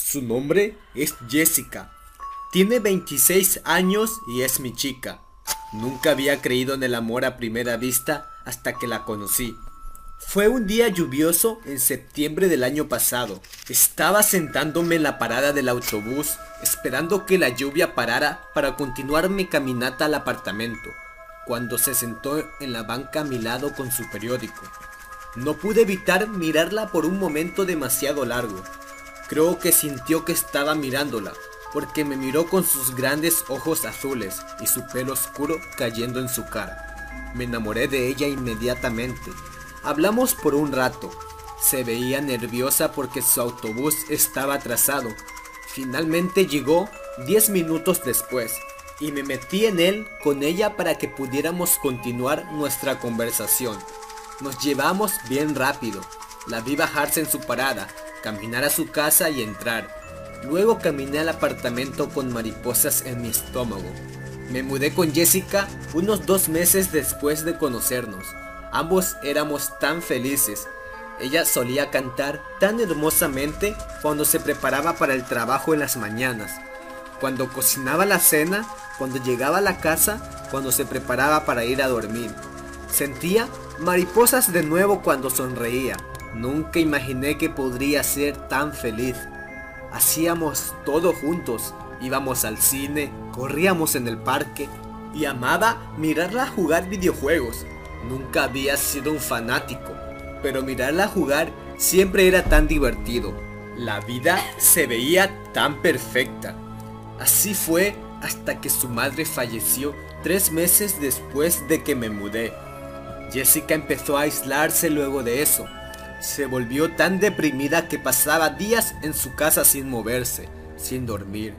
Su nombre es Jessica. Tiene 26 años y es mi chica. Nunca había creído en el amor a primera vista hasta que la conocí. Fue un día lluvioso en septiembre del año pasado. Estaba sentándome en la parada del autobús, esperando que la lluvia parara para continuar mi caminata al apartamento, cuando se sentó en la banca a mi lado con su periódico. No pude evitar mirarla por un momento demasiado largo. Creo que sintió que estaba mirándola, porque me miró con sus grandes ojos azules y su pelo oscuro cayendo en su cara. Me enamoré de ella inmediatamente. Hablamos por un rato. Se veía nerviosa porque su autobús estaba atrasado. Finalmente llegó 10 minutos después y me metí en él con ella para que pudiéramos continuar nuestra conversación. Nos llevamos bien rápido. La vi bajarse en su parada, caminar a su casa y entrar. Luego caminé al apartamento con mariposas en mi estómago. Me mudé con Jessica unos dos meses después de conocernos. Ambos éramos tan felices. Ella solía cantar tan hermosamente cuando se preparaba para el trabajo en las mañanas, cuando cocinaba la cena, cuando llegaba a la casa, cuando se preparaba para ir a dormir. Sentía mariposas de nuevo cuando sonreía. Nunca imaginé que podría ser tan feliz. Hacíamos todo juntos. Íbamos al cine, corríamos en el parque y amaba mirarla jugar videojuegos. Nunca había sido un fanático, pero mirarla jugar siempre era tan divertido. La vida se veía tan perfecta. Así fue hasta que su madre falleció tres meses después de que me mudé. Jessica empezó a aislarse luego de eso. Se volvió tan deprimida que pasaba días en su casa sin moverse, sin dormir.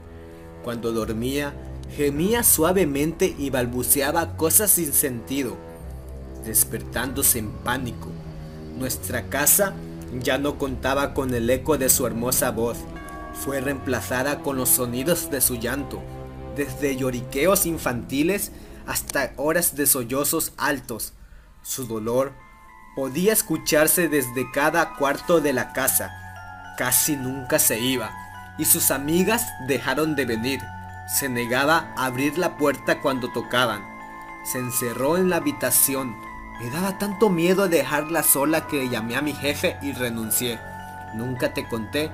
Cuando dormía, gemía suavemente y balbuceaba cosas sin sentido, despertándose en pánico. Nuestra casa ya no contaba con el eco de su hermosa voz. Fue reemplazada con los sonidos de su llanto, desde lloriqueos infantiles hasta horas de sollozos altos. Su dolor podía escucharse desde cada cuarto de la casa. Casi nunca se iba, y sus amigas dejaron de venir. Se negaba a abrir la puerta cuando tocaban. Se encerró en la habitación. Me daba tanto miedo dejarla sola que llamé a mi jefe y renuncié. Nunca te conté,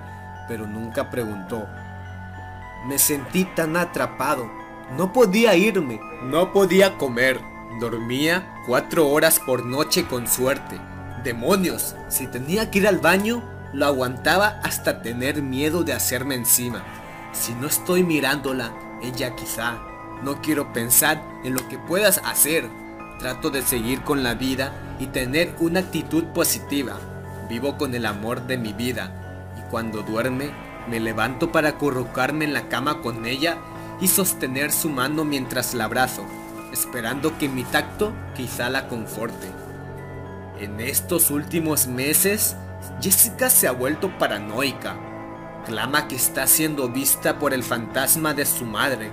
pero nunca preguntó. Me sentí tan atrapado. No podía irme, no podía comer. Dormía cuatro horas por noche con suerte. Demonios, si tenía que ir al baño, lo aguantaba hasta tener miedo de hacerme encima. Si no estoy mirándola, ella quizá. No quiero pensar en lo que puedas hacer. Trato de seguir con la vida y tener una actitud positiva. Vivo con el amor de mi vida y cuando duerme me levanto para acurrucarme en la cama con ella y sostener su mano mientras la abrazo, esperando que mi tacto quizá la conforte. En estos últimos meses, Jessica se ha vuelto paranoica. Clama que está siendo vista por el fantasma de su madre.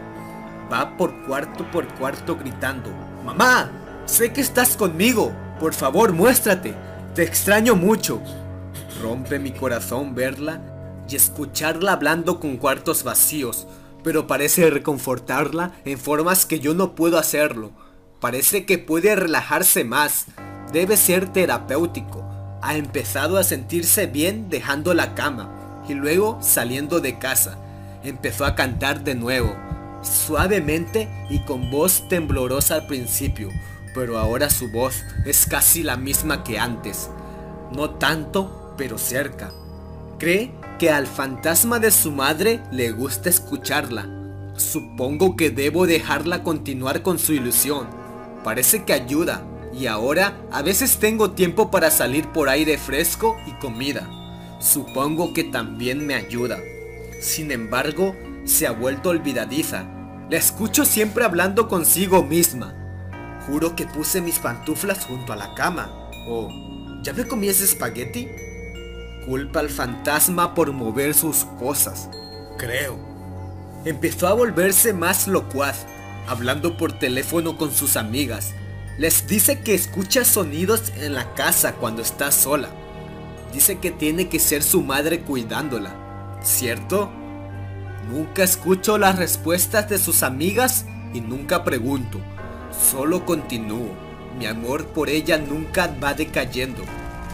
Va por cuarto por cuarto gritando, ¡Mamá! Sé que estás conmigo. Por favor, muéstrate. Te extraño mucho. Rompe mi corazón verla y escucharla hablando con cuartos vacíos, pero parece reconfortarla en formas que yo no puedo hacerlo. Parece que puede relajarse más. Debe ser terapéutico. Ha empezado a sentirse bien dejando la cama y luego saliendo de casa. Empezó a cantar de nuevo, suavemente y con voz temblorosa al principio, pero ahora su voz es casi la misma que antes. No tanto, pero cerca. Cree que al fantasma de su madre le gusta escucharla. Supongo que debo dejarla continuar con su ilusión. Parece que ayuda. Y ahora a veces tengo tiempo para salir por aire fresco y comida. Supongo que también me ayuda. Sin embargo, se ha vuelto olvidadiza. La escucho siempre hablando consigo misma. Juro que puse mis pantuflas junto a la cama. Oh, ¿ya me comí ese espagueti? Culpa al fantasma por mover sus cosas. Creo. Empezó a volverse más locuaz, hablando por teléfono con sus amigas. Les dice que escucha sonidos en la casa cuando está sola. Dice que tiene que ser su madre cuidándola. ¿cierto? Nunca escucho las respuestas de sus amigas y nunca pregunto, solo continúo. Mi amor por ella nunca va decayendo.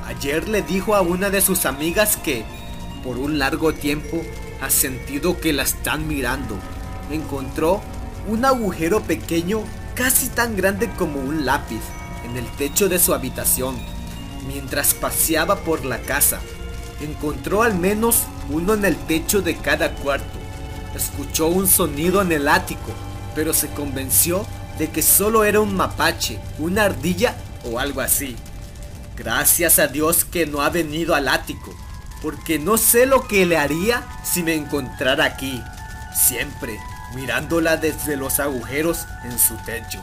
Ayer le dijo a una de sus amigas que, por un largo tiempo, ha sentido que la están mirando. Encontró un agujero pequeño, casi tan grande como un lápiz, en el techo de su habitación. Mientras paseaba por la casa, encontró al menos uno en el techo de cada cuarto. Escuchó un sonido en el ático, pero se convenció de que solo era un mapache, una ardilla o algo así. Gracias a Dios que no ha venido al ático, porque no sé lo que le haría si me encontrara aquí, siempre mirándola desde los agujeros en su techo.